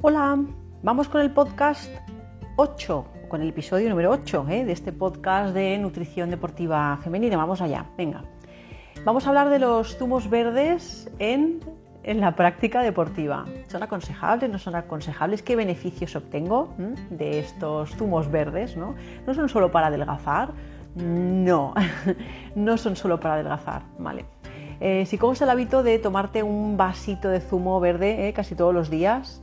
Hola, vamos con el podcast 8, con el episodio número 8 ¿eh? de este podcast de nutrición deportiva femenina. Vamos allá, venga. Vamos a hablar de los zumos verdes en, la práctica deportiva. ¿Son aconsejables? ¿No son aconsejables? ¿Qué beneficios obtengo de estos zumos verdes? ¿no? ¿No son solo para adelgazar? No, no son solo para adelgazar, ¿vale? Eh, si coges el hábito de tomarte un vasito de zumo verde ¿eh? casi todos los días,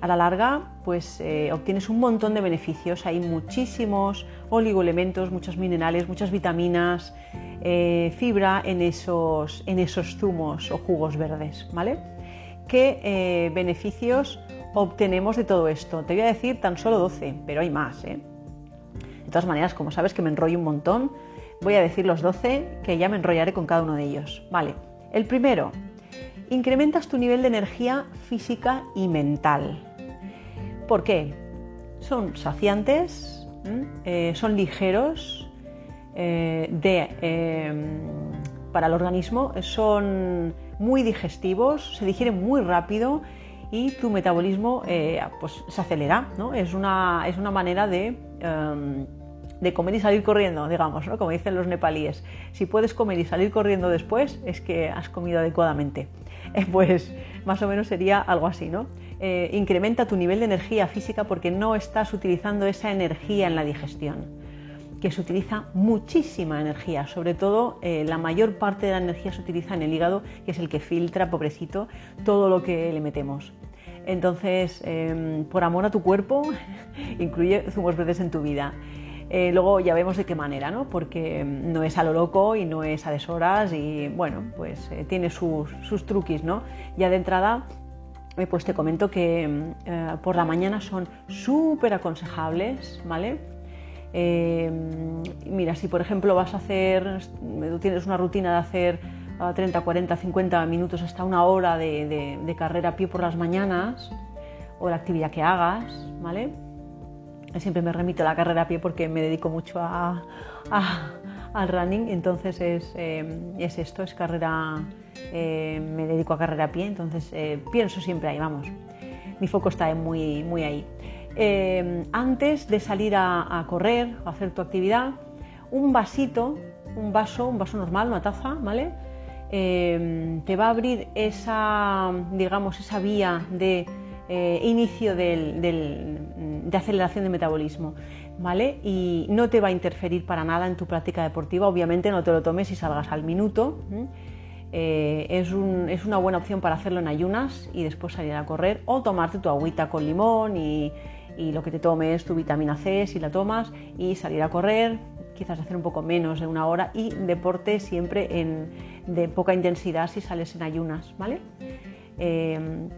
a la larga pues eh, obtienes un montón de beneficios. Hay muchísimos oligoelementos, muchos minerales, muchas vitaminas, eh, fibra en esos, en esos zumos o jugos verdes, ¿vale? ¿Qué eh, beneficios obtenemos de todo esto? Te voy a decir tan solo 12, pero hay más, De todas maneras, como sabes que me enrollo un montón, voy a decir los 12 que ya me enrollaré con cada uno de ellos. Vale, el primero, incrementas tu nivel de energía física y mental. ¿Por qué? Son saciantes, eh, son ligeros eh, em, para el organismo, son muy digestivos, se digieren muy rápido y tu metabolismo eh, pues, se acelera. Es, una, es una manera de em, de comer y salir corriendo, digamos, ¿no? como dicen los nepalíes. Si puedes comer y salir corriendo después, es que has comido adecuadamente. pues más o menos sería algo así, ¿no? Eh, incrementa tu nivel de energía física porque no estás utilizando esa energía en la digestión, que se utiliza muchísima energía, sobre todo eh, la mayor parte de la energía se utiliza en el hígado, que es el que filtra, pobrecito, todo lo que le metemos. Entonces, em, por amor a tu cuerpo, incluye zumos verdes en tu vida. Eh, luego ya vemos de qué manera, ¿no? Porque mm, no es a lo loco y no es a deshoras y bueno, pues eh, tiene sus, sus, truquis, ¿no? Ya de entrada, eh, pues te comento que mm, por la mañana son súper aconsejables, ¿vale? mira, si por ejemplo vas a hacer, tienes una rutina de hacer 30, 40, 50 minutos hasta una hora de, de carrera a pie por las mañanas o la actividad que hagas, ¿vale? Siempre me remito a la carrera a pie porque me dedico mucho a, al running, entonces eh, es, esto, es carrera, eh, me dedico a carrera a pie, entonces eh, pienso siempre ahí, vamos, mi foco está muy, muy ahí. antes de salir a, correr o hacer tu actividad, un vasito, un vaso, un vaso normal, una taza, ¿vale? te va a abrir esa, digamos, esa vía de inicio del, de aceleración de metabolismo, ¿vale? Y no te va a interferir para nada en tu práctica deportiva, obviamente no te lo tomes y salgas al minuto. Eh, es, una buena opción para hacerlo en ayunas y después salir a correr o tomarte tu agüita con limón y, lo que te tomes, tu vitamina C si la tomas y salir a correr, quizás hacer un poco menos de una hora y deporte siempre de poca intensidad si sales en ayunas, ¿vale? Eh,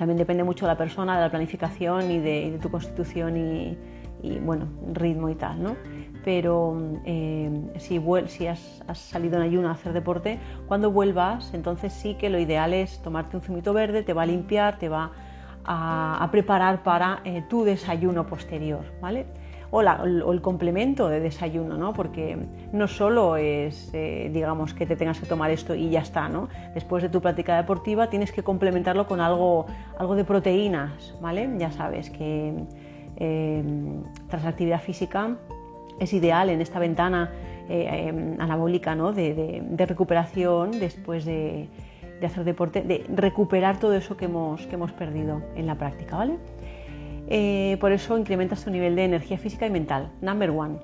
también depende mucho de la persona, de la planificación y de, tu constitución y, bueno, ritmo y tal, ¿no? Pero eh, si, si has, salido en ayuno a hacer deporte, cuando vuelvas, entonces sí que lo ideal es tomarte un zumito verde, te va a limpiar, te va a, preparar para eh, tu desayuno posterior, ¿vale? O, el complemento de desayuno, ¿no? porque no solo es, eh, digamos, que te tengas que tomar esto y ya está, ¿no? después de tu práctica deportiva tienes que complementarlo con algo, algo de proteínas, ¿vale? Ya sabes que eh, tras actividad física es ideal en esta ventana eh, anabólica ¿no? de, recuperación después de, de, hacer deporte, de recuperar todo eso que hemos, que hemos perdido en la práctica, ¿vale? Eh, por eso incrementas tu nivel de energía física y mental. Number one.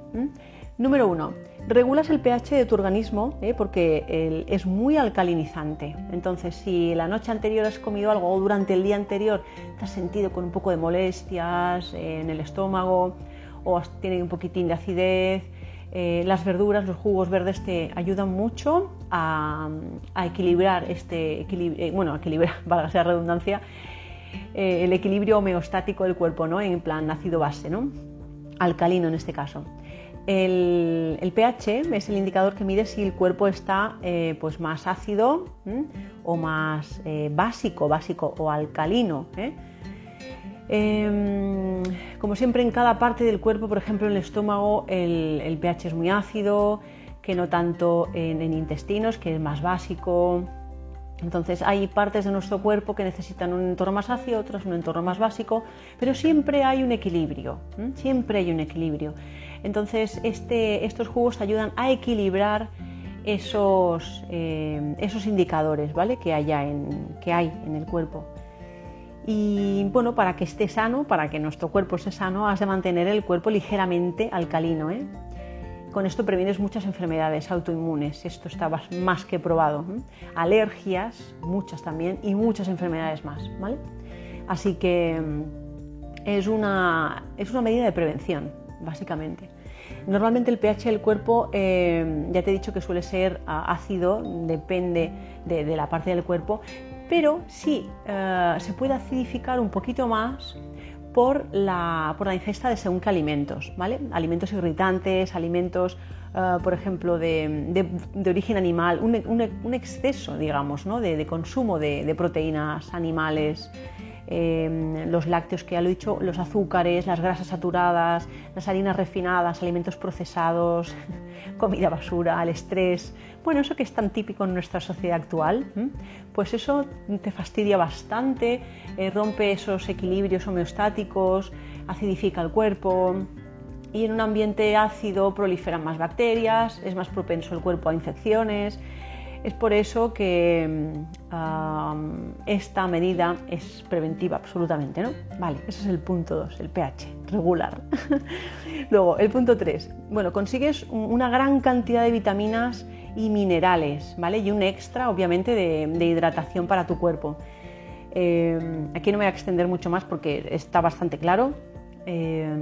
Número uno, regulas el pH de tu organismo ¿eh? porque es muy alcalinizante. Entonces, si la noche anterior has comido algo o durante el día anterior te has sentido con un poco de molestias en el estómago o has, tiene un poquitín de acidez, eh, las verduras, los jugos verdes te ayudan mucho a, equilibrar este equilibrio, bueno, a equilibrar, valga la redundancia, eh, el equilibrio homeostático del cuerpo, ¿no? En plan ácido-base, ¿no? Alcalino en este caso. El, pH es el indicador que mide si el cuerpo está eh, pues más ácido o más eh, básico, básico o alcalino. Em, como siempre en cada parte del cuerpo, por ejemplo en el estómago el, pH es muy ácido, que no tanto en intestinos, que es más básico, Entonces hay partes de nuestro cuerpo que necesitan un entorno más ácido, otras un entorno más básico, pero siempre hay un equilibrio, siempre hay un equilibrio. Entonces este, estos jugos ayudan a equilibrar esos, eh, esos indicadores ¿vale? que, haya en, que hay en el cuerpo. Y bueno, para que esté sano, para que nuestro cuerpo esté sano, has de mantener el cuerpo ligeramente alcalino. ¿eh? Con esto previenes muchas enfermedades autoinmunes, esto está más que probado. Alergias, muchas también, y muchas enfermedades más. ¿vale? Así que mm, es una, es una medida de prevención, básicamente. Normalmente el pH del cuerpo, eh, ya te he dicho que suele ser ah, ácido, depende de, la parte del cuerpo, pero sí eh, se puede acidificar un poquito más por la, por la ingesta de según qué alimentos, ¿vale? Alimentos irritantes, alimentos, eh, por ejemplo, de, origen animal, un, exceso, digamos, ¿no? de, consumo de, proteínas animales, eh, los lácteos que ya lo he dicho, los azúcares, las grasas saturadas, las harinas refinadas, alimentos procesados, comida basura, el estrés, bueno, eso que es tan típico en nuestra sociedad actual, pues eso te fastidia bastante, eh, rompe esos equilibrios homeostáticos, acidifica el cuerpo y en un ambiente ácido proliferan más bacterias, es más propenso el cuerpo a infecciones. Es por eso que esta medida es preventiva absolutamente, ¿no? Vale, ese es el punto 2, el pH, regular. Luego, el punto 3. Bueno, consigues una gran cantidad de vitaminas y minerales, ¿vale? Y un extra, obviamente, de, hidratación para tu cuerpo. Eh, aquí no me voy a extender mucho más porque está bastante claro. Eh,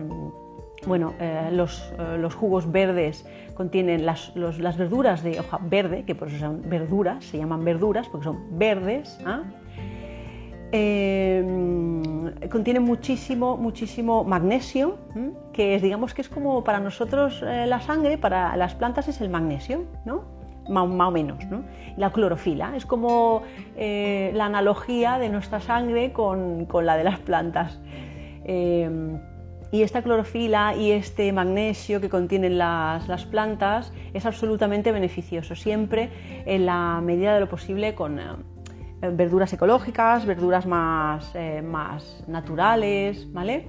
bueno, eh, los, jugos verdes contienen las, verduras de hoja verde, que por eso son verduras, se llaman verduras porque son verdes. ¿ah? contienen muchísimo, muchísimo magnesio, que es, digamos que es como para nosotros la sangre, para las plantas es el magnesio, ¿no? más, o menos. ¿no? La clorofila es como eh, la analogía de nuestra sangre con, la de las plantas. Eh, y esta clorofila y este magnesio que contienen las, plantas es absolutamente beneficioso, siempre en la medida de lo posible con eh, verduras ecológicas, verduras más, más naturales, ¿vale?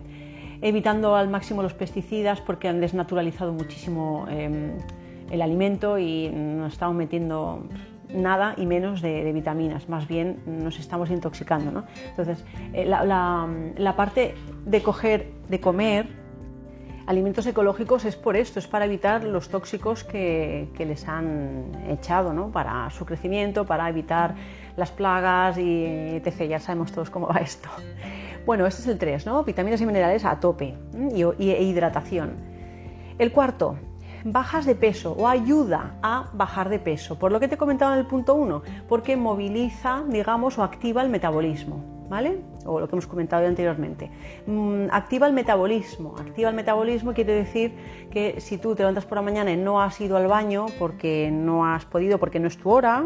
evitando al máximo los pesticidas porque han desnaturalizado muchísimo el alimento y nos estamos metiendo nada y menos de, vitaminas, más bien nos estamos intoxicando. ¿no? Entonces, eh, la, parte de coger, de comer alimentos ecológicos es por esto, es para evitar los tóxicos que, les han echado, ¿no? para su crecimiento, para evitar las plagas y etc. Ya sabemos todos cómo va esto. Bueno, este es el 3, ¿no? vitaminas y minerales a tope y, y hidratación. El cuarto, bajas de peso o ayuda a bajar de peso. Por lo que te he comentado en el punto 1, porque moviliza, digamos, o activa el metabolismo, ¿vale? O lo que hemos comentado anteriormente. Mm, activa el metabolismo. Activa el metabolismo quiere decir que si tú te levantas por la mañana y no has ido al baño porque no has podido, porque no es tu hora,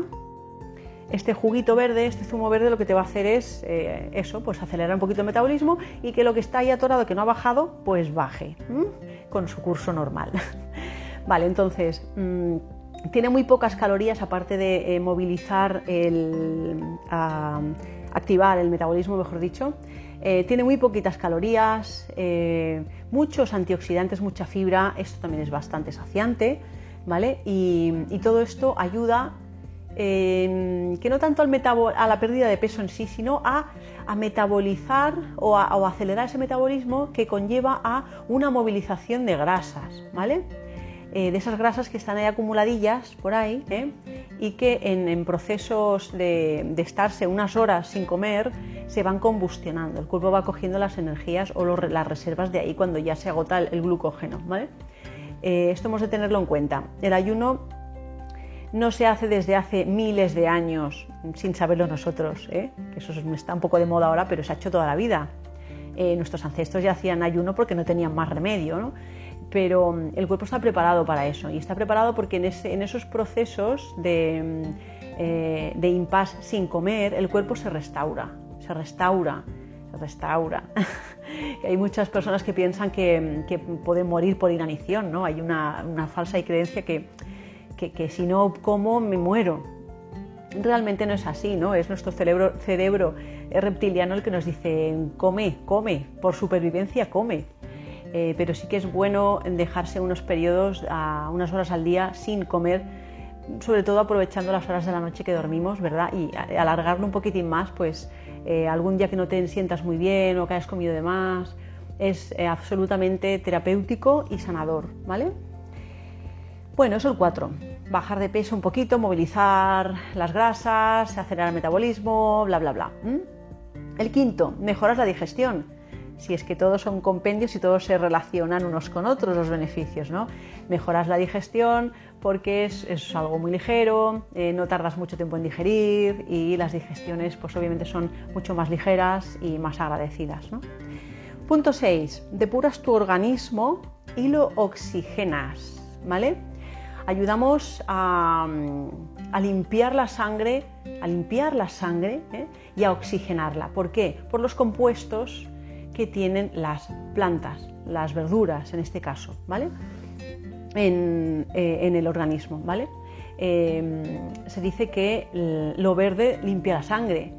este juguito verde, este zumo verde, lo que te va a hacer es eh, eso, pues acelerar un poquito el metabolismo y que lo que está ahí atorado, que no ha bajado, pues baje con su curso normal. Vale, entonces, mm, tiene muy pocas calorías aparte de eh, movilizar el... activar el metabolismo, mejor dicho. Eh, tiene muy poquitas calorías, eh, muchos antioxidantes, mucha fibra, esto también es bastante saciante, ¿vale? Y, todo esto ayuda que no tanto al a la pérdida de peso en sí, sino a, metabolizar o a, o acelerar ese metabolismo que conlleva a una movilización de grasas, ¿vale? Eh, de esas grasas que están ahí acumuladillas por ahí ¿eh? y que en, procesos de, estarse unas horas sin comer se van combustionando. El cuerpo va cogiendo las energías o las reservas de ahí cuando ya se agota el, glucógeno. Eh, esto hemos de tenerlo en cuenta. El ayuno no se hace desde hace miles de años sin saberlo nosotros, que eso está un poco de moda ahora, pero se ha hecho toda la vida. nuestros ancestros ya hacían ayuno porque no tenían más remedio. Pero mm, el cuerpo está preparado para eso y está preparado porque en, esos procesos de, mm, eh, impasse sin comer el cuerpo se restaura, se restaura, se restaura. Hay muchas personas que piensan que, mm, pueden morir por inanición, ¿no? Hay una, falsa creencia que, que, si no como me muero. realmente no es así, ¿no? Es nuestro cerebro, cerebro reptiliano el que nos dice, come, come, por supervivencia come. Eh, pero sí que es bueno dejarse unos periodos, a unas horas al día sin comer, sobre todo aprovechando las horas de la noche que dormimos, ¿verdad? Y alargarlo un poquitín más, pues eh, algún día que no te sientas muy bien o que hayas comido de más, es eh, absolutamente terapéutico y sanador, ¿vale? Bueno, eso es el 4. Bajar de peso un poquito, movilizar las grasas, acelerar el metabolismo, bla, bla, bla. El quinto, mejoras la digestión. Si es que todos son compendios y todos se relacionan unos con otros los beneficios, ¿no? Mejoras la digestión porque es, algo muy ligero, eh, no tardas mucho tiempo en digerir y las digestiones pues obviamente son mucho más ligeras y más agradecidas. Punto 6. Depuras tu organismo y lo oxigenas, ¿vale? ayudamos a, limpiar la sangre, a limpiar la sangre ¿eh? y a oxigenarla. ¿Por qué? Por los compuestos que tienen las plantas, las verduras en este caso, ¿vale? En, eh, el organismo, ¿vale? Em, se dice que lo verde limpia la sangre.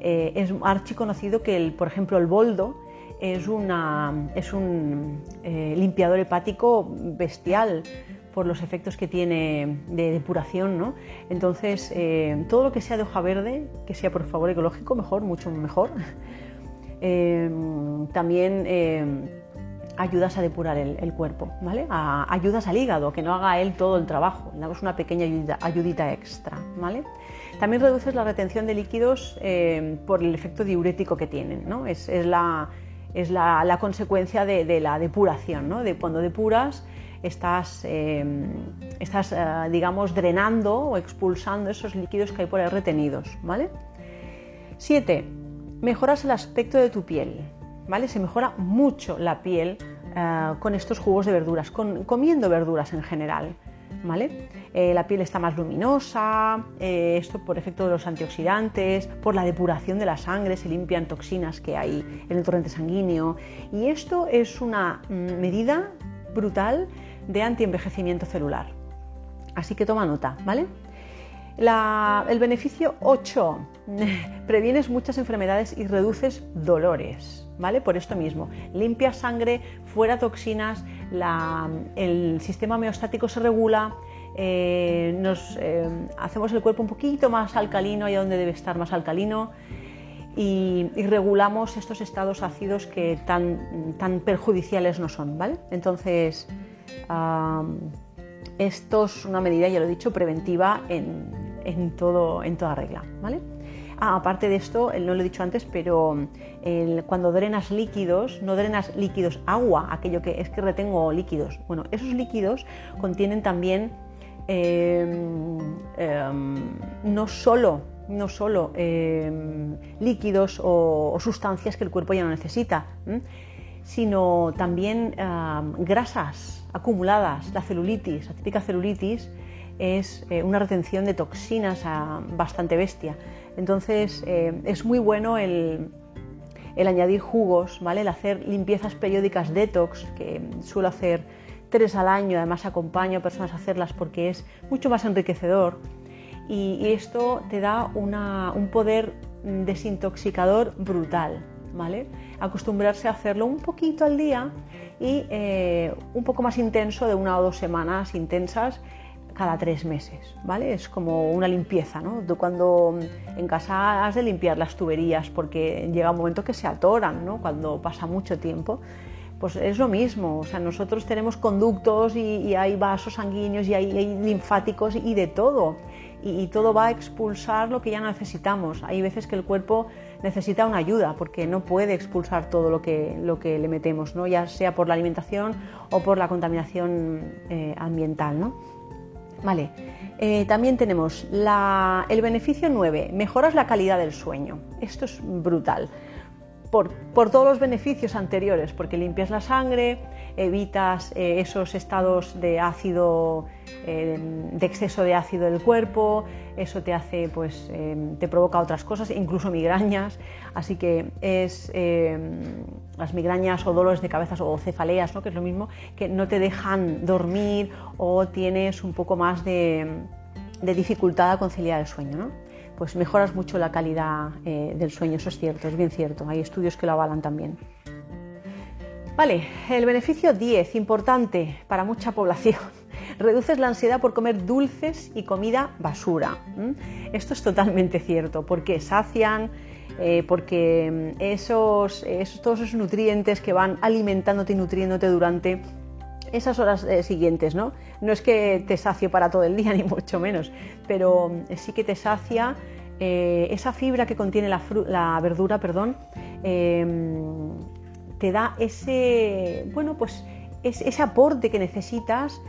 Eh, es archiconocido que, el, por ejemplo, el boldo es, una, es un limpiador hepático bestial por los efectos que tiene de depuración, ¿no? Entonces, eh, todo lo que sea de hoja verde, que sea por favor ecológico, mejor, mucho mejor. Eh, también eh, ayudas a depurar el, cuerpo, ¿vale? ayudas al hígado, que no haga él todo el trabajo, le damos una pequeña ayudita extra, ¿vale? También reduces la retención de líquidos por el efecto diurético que tienen, ¿no? Es, la, es la, consecuencia de, la depuración, ¿no? De cuando depuras estás, em, estás eh, digamos, drenando o expulsando esos líquidos que hay por ahí retenidos, ¿vale? 7. Mejoras el aspecto de tu piel, ¿vale? Se mejora mucho la piel eh, con estos jugos de verduras, con, comiendo verduras en general, ¿vale? Eh, la piel está más luminosa, esto por efecto de los antioxidantes, por la depuración de la sangre, se limpian toxinas que hay en el torrente sanguíneo y esto es una mm, medida brutal de antienvejecimiento celular. Así que toma nota, ¿vale? El beneficio 8, previenes muchas enfermedades y reduces dolores, ¿vale? Por esto mismo, limpias sangre, fuera toxinas, el sistema homeostático se regula, eh, nos eh, hacemos el cuerpo un poquito más alcalino, allá donde debe estar más alcalino, y, regulamos estos estados ácidos que tan, tan perjudiciales no son, ¿vale? Entonces, esto es una medida, ya lo he dicho, preventiva en, todo, en toda regla. ¿vale? Ah, aparte de esto, no lo he dicho antes, pero cuando drenas líquidos, no drenas líquidos, agua, aquello que es que retengo líquidos. Bueno, esos líquidos contienen también em, em, no solo, no solo em, líquidos o, sustancias que el cuerpo ya no necesita, sino también grasas acumuladas. La celulitis, la típica celulitis, es eh, una retención de toxinas bastante bestia. Entonces eh, es muy bueno el, añadir jugos, ¿vale? el hacer limpiezas periódicas detox, que suelo hacer tres al año, además acompaño a personas a hacerlas porque es mucho más enriquecedor y, esto te da un poder desintoxicador brutal. ¿vale? Acostumbrarse a hacerlo un poquito al día y eh, un poco más intenso de una o dos semanas intensas cada tres meses, ¿vale? Es como una limpieza, ¿no? cuando en casa has de limpiar las tuberías porque llega un momento que se atoran, ¿no? Cuando pasa mucho tiempo, pues es lo mismo, o sea, nosotros tenemos conductos y, hay vasos sanguíneos y hay, linfáticos y de todo, y, todo va a expulsar lo que ya necesitamos. Hay veces que el cuerpo necesita una ayuda porque no puede expulsar todo lo que, lo que le metemos, ¿no? ya sea por la alimentación o por la contaminación eh, ambiental. ¿no? Vale. Eh, también tenemos el beneficio 9, mejoras la calidad del sueño. Esto es brutal por, todos los beneficios anteriores, porque limpias la sangre, evitas eh, esos estados de ácido, eh, de exceso de ácido del cuerpo, eso te hace, pues, eh, te provoca otras cosas, incluso migrañas, así que es las migrañas o dolores de cabeza o cefaleas, ¿no? que es lo mismo, que no te dejan dormir o tienes un poco más de, dificultad a conciliar el sueño. ¿no? pues mejoras mucho la calidad del sueño, eso es cierto, es bien cierto, hay estudios que lo avalan también. Vale, el beneficio 10, importante para mucha población. Reduces la ansiedad por comer dulces y comida basura. Esto es totalmente cierto, porque sacian, eh, porque mm, esos, todos esos nutrientes que van alimentándote y nutriéndote durante esas horas eh, siguientes, ¿no? No es que te sacio para todo el día, ni mucho menos, pero mm, sí que te sacia eh, esa fibra que contiene la, verdura, perdón, te da ese, bueno, pues ese aporte que necesitas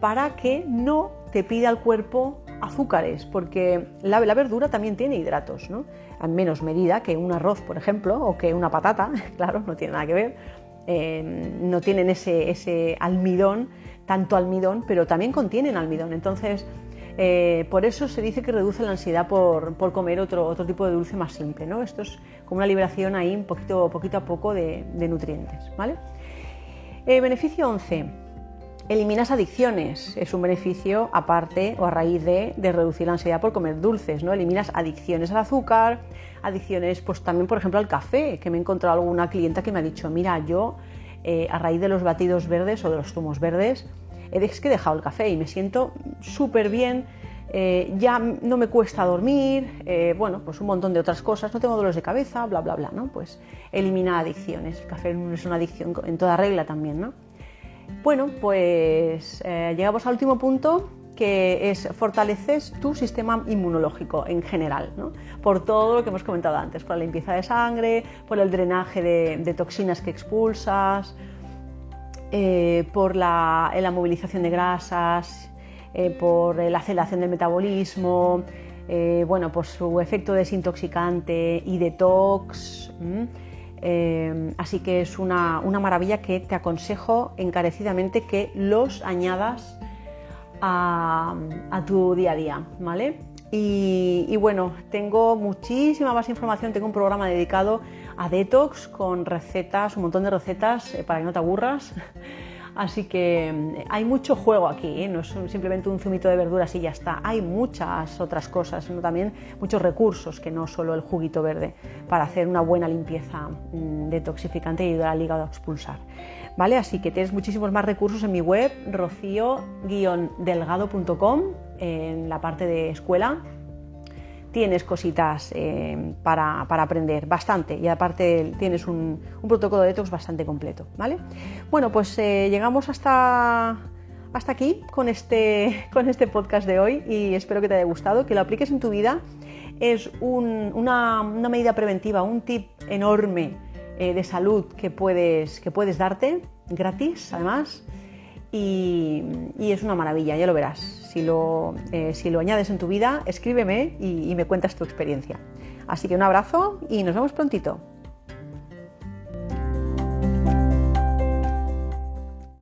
para que no te pida el cuerpo azúcares, porque la, verdura también tiene hidratos, ¿no? En menos medida que un arroz, por ejemplo, o que una patata, claro, no tiene nada que ver, eh, no tienen ese, almidón, tanto almidón, pero también contienen almidón. Entonces, eh, por eso se dice que reduce la ansiedad por, comer otro, otro, tipo de dulce más simple, ¿no? Esto es como una liberación ahí un poquito, poquito a poco de, nutrientes, ¿vale? Eh, beneficio 11 Eliminas adicciones, es un beneficio aparte o a raíz de, reducir la ansiedad por comer dulces, ¿no? Eliminas adicciones al azúcar, adicciones pues también por ejemplo al café, que me he encontrado alguna clienta que me ha dicho, mira, yo eh, a raíz de los batidos verdes o de los zumos verdes, es que he dejado el café y me siento súper bien, eh, ya no me cuesta dormir, eh, bueno, pues un montón de otras cosas, no tengo dolores de cabeza, bla, bla, bla, ¿no? Pues elimina adicciones, el café es una adicción en toda regla también, ¿no? Bueno, pues eh, llegamos al último punto que es fortaleces tu sistema inmunológico en general, ¿no? por todo lo que hemos comentado antes, por la limpieza de sangre, por el drenaje de, toxinas que expulsas, eh, por la, movilización de grasas, eh, por la aceleración del metabolismo, bueno, por su efecto desintoxicante y detox. Así que es una, maravilla que te aconsejo encarecidamente que los añadas a, tu día a día, ¿vale? Y, bueno, tengo muchísima más información, tengo un programa dedicado a detox con recetas, un montón de recetas eh, para que no te aburras. Así que mm, hay mucho juego aquí, ¿eh? no es simplemente un zumito de verduras y ya está. Hay muchas otras cosas, sino también muchos recursos que no solo el juguito verde para hacer una buena limpieza mm, detoxificante y ayudar al hígado a expulsar. ¿Vale? Así que tienes muchísimos más recursos en mi web, rocío-delgado.com, en la parte de escuela tienes cositas eh, para, aprender, bastante, y aparte tienes un, protocolo de detox bastante completo, ¿vale? Bueno, pues eh, llegamos hasta, hasta aquí con este, con este podcast de hoy y espero que te haya gustado, que lo apliques en tu vida. Es una, medida preventiva, un tip enorme eh, de salud que puedes, que puedes darte, gratis además, y, es una maravilla, ya lo verás. Si lo, eh, si lo añades en tu vida, escríbeme y me cuentas tu experiencia. Así que un abrazo y nos vemos prontito.